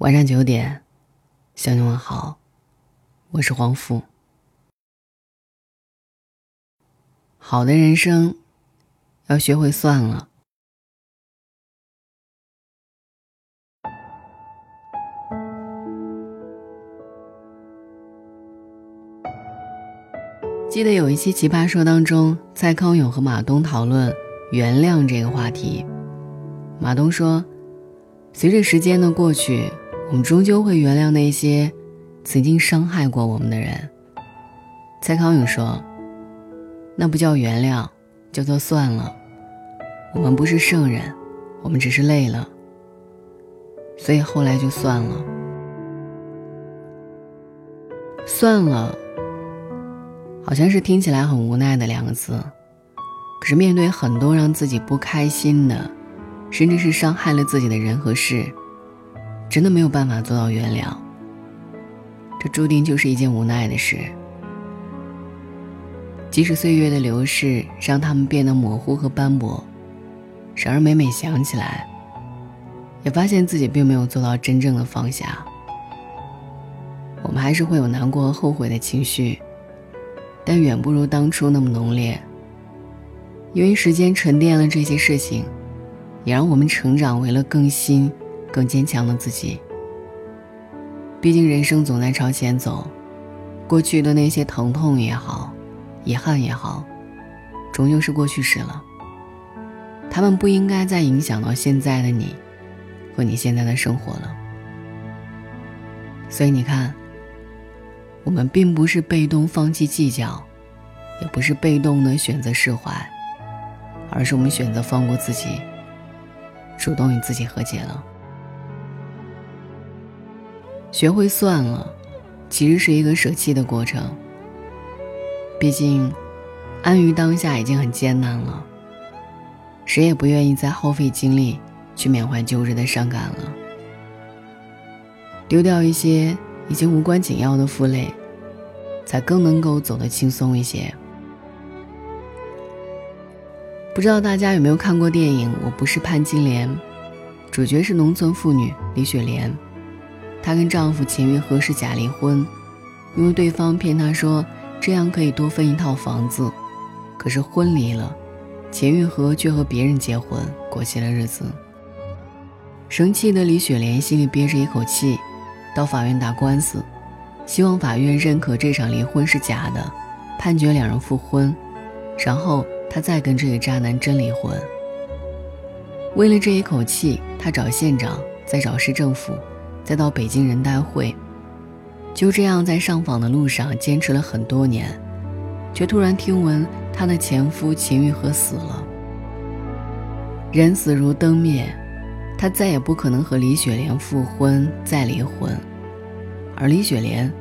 晚上九点，向你问好，我是黄富。好的人生，要学会算了。记得有一期《奇葩说》当中，蔡康永和马东讨论原谅这个话题。马东说：“随着时间的过去。”我们终究会原谅那些曾经伤害过我们的人。蔡康永说：“那不叫原谅，叫做算了。我们不是圣人，我们只是累了，所以后来就算了。算了，好像是听起来很无奈的两个字。可是面对很多让自己不开心的，甚至是伤害了自己的人和事。”真的没有办法做到原谅，这注定就是一件无奈的事。即使岁月的流逝让他们变得模糊和斑驳，然而每每想起来，也发现自己并没有做到真正的放下。我们还是会有难过和后悔的情绪，但远不如当初那么浓烈。因为时间沉淀了这些事情，也让我们成长为了更新。更坚强的自己。毕竟人生总在朝前走，过去的那些疼痛也好，遗憾也好，终究是过去式了。他们不应该再影响到现在的你，和你现在的生活了。所以你看，我们并不是被动放弃计较，也不是被动的选择释怀，而是我们选择放过自己，主动与自己和解了。学会算了，其实是一个舍弃的过程。毕竟，安于当下已经很艰难了。谁也不愿意再耗费精力去缅怀旧日的伤感了。丢掉一些已经无关紧要的负累，才更能够走得轻松一些。不知道大家有没有看过电影《我不是潘金莲》，主角是农村妇女李雪莲。她跟丈夫钱玉和是假离婚，因为对方骗她说这样可以多分一套房子。可是婚离了，钱玉和却和别人结婚，过起了日子。生气的李雪莲心里憋着一口气，到法院打官司，希望法院认可这场离婚是假的，判决两人复婚，然后她再跟这个渣男真离婚。为了这一口气，她找县长，再找市政府。再到北京人代会，就这样在上访的路上坚持了很多年，却突然听闻她的前夫秦玉和死了。人死如灯灭，她再也不可能和李雪莲复婚再离婚，而李雪莲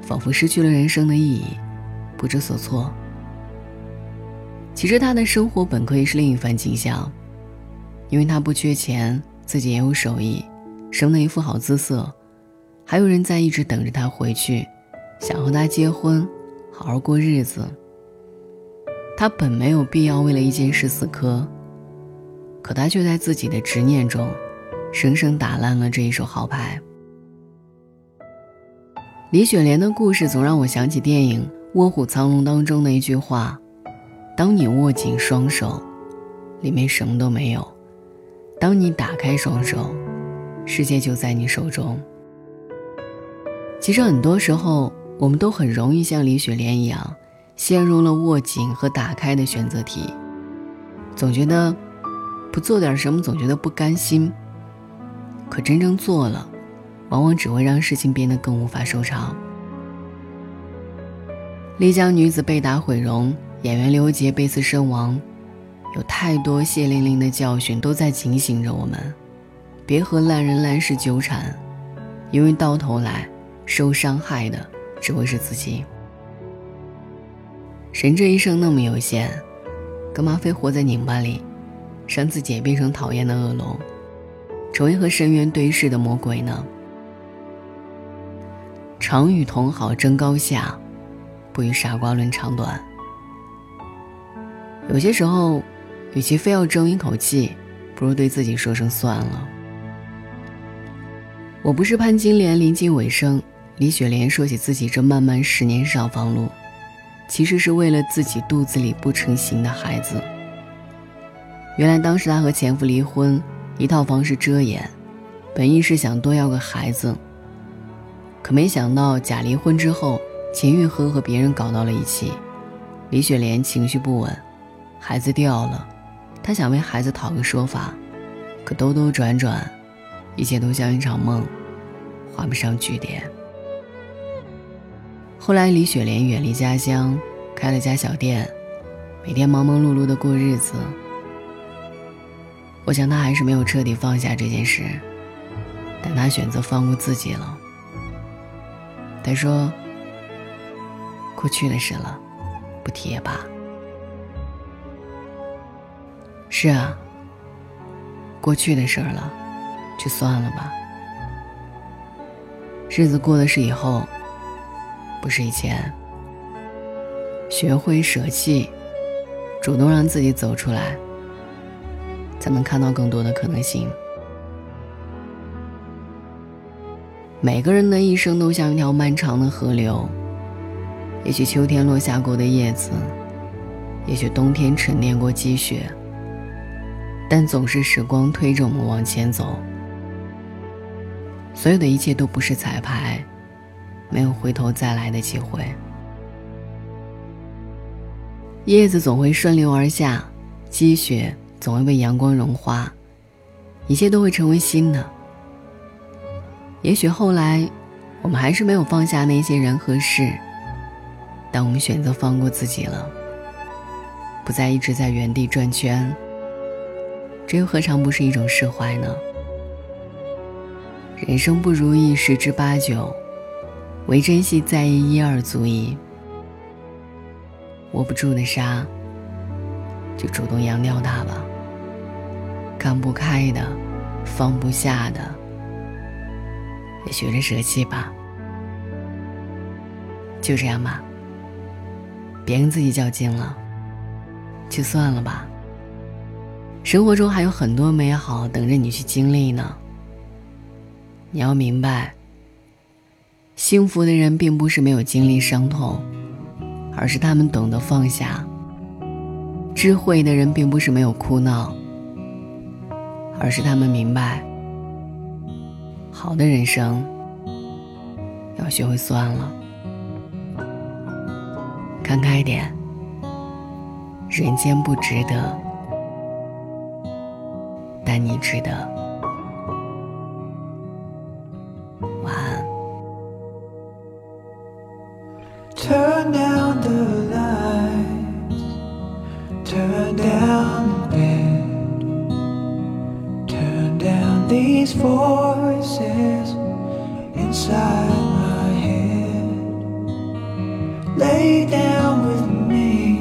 仿佛失去了人生的意义，不知所措。其实她的生活本可以是另一番景象，因为她不缺钱，自己也有手艺。生了一副好姿色，还有人在一直等着他回去，想和他结婚，好好过日子。他本没有必要为了一件事死磕，可他却在自己的执念中，生生打烂了这一手好牌。李雪莲的故事总让我想起电影《卧虎藏龙》当中的一句话：“当你握紧双手，里面什么都没有；当你打开双手。”世界就在你手中。其实很多时候，我们都很容易像李雪莲一样，陷入了握紧和打开的选择题，总觉得不做点什么，总觉得不甘心。可真正做了，往往只会让事情变得更无法收场。丽江女子被打毁容，演员刘杰被刺身亡，有太多血淋淋的教训都在警醒着我们。别和烂人烂事纠缠，因为到头来受伤害的只会是自己。人这一生那么有限，干嘛非活在拧巴里，让自己也变成讨厌的恶龙，成为和深渊对视的魔鬼呢？常与同好争高下，不与傻瓜论长短。有些时候，与其非要争一口气，不如对自己说声算了。我不是潘金莲临近尾声，李雪莲说起自己这漫漫十年上房路，其实是为了自己肚子里不成形的孩子。原来当时她和前夫离婚，一套房是遮掩，本意是想多要个孩子。可没想到假离婚之后，钱玉和和别人搞到了一起，李雪莲情绪不稳，孩子掉了，她想为孩子讨个说法，可兜兜转转。一切都像一场梦，画不上句点。后来，李雪莲远离家乡，开了家小店，每天忙忙碌碌的过日子。我想，她还是没有彻底放下这件事，但她选择放过自己了。她说：“过去的事了，不提也罢。”是啊，过去的事儿了。就算了吧，日子过的是以后，不是以前。学会舍弃，主动让自己走出来，才能看到更多的可能性。每个人的一生都像一条漫长的河流，也许秋天落下过的叶子，也许冬天沉淀过积雪，但总是时光推着我们往前走。所有的一切都不是彩排，没有回头再来的机会。叶子总会顺流而下，积雪总会被阳光融化，一切都会成为新的。也许后来，我们还是没有放下那些人和事，但我们选择放过自己了，不再一直在原地转圈。这又何尝不是一种释怀呢？人生不如意十之八九，唯珍惜在意一二足矣。握不住的沙，就主动扬掉它吧。看不开的，放不下的，也学着舍弃吧。就这样吧，别跟自己较劲了，就算了吧。生活中还有很多美好等着你去经历呢。你要明白，幸福的人并不是没有经历伤痛，而是他们懂得放下；智慧的人并不是没有哭闹，而是他们明白，好的人生要学会算了。看开点，人间不值得，但你值得。Turn down the bed, turn down these voices inside my head. Lay down with me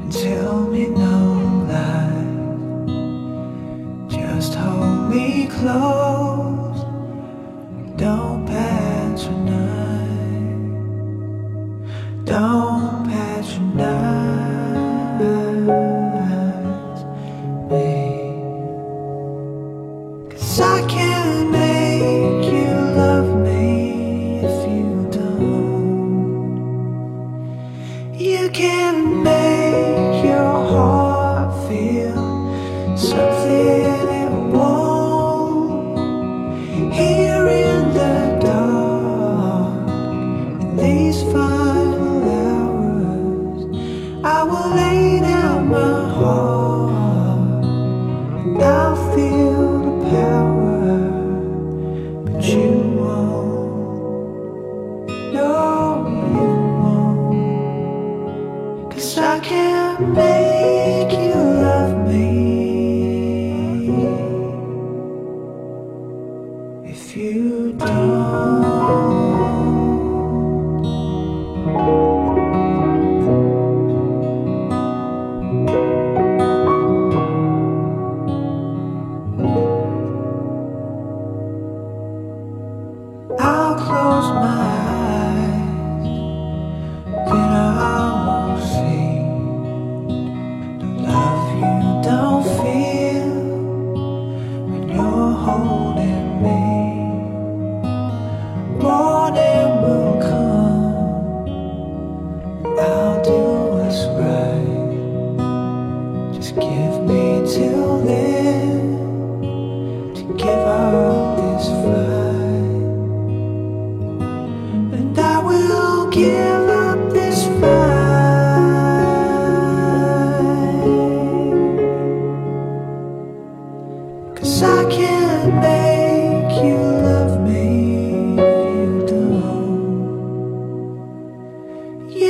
and tell me no lie. Just hold me close, Cause I can't make close my eyes, then I'll see the love you don't feel when you're holding me. Morning will come, I'll do what's right. Just give me till then to give up.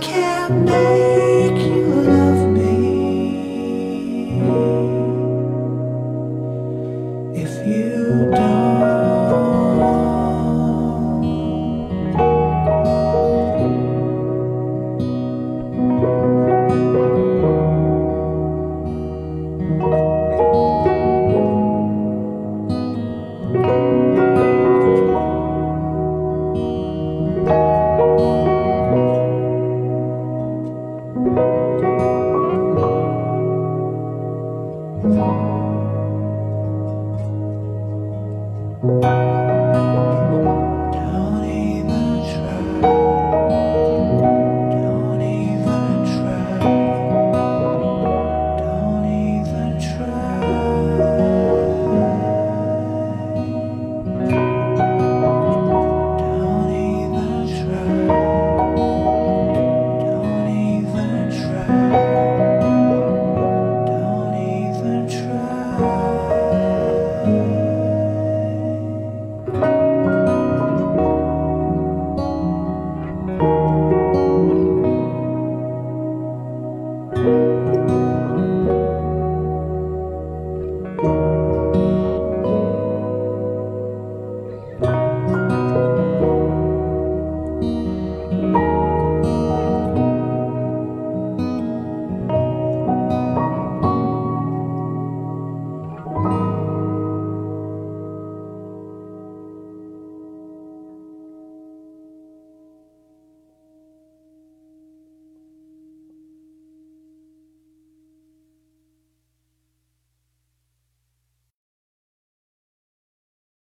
can't make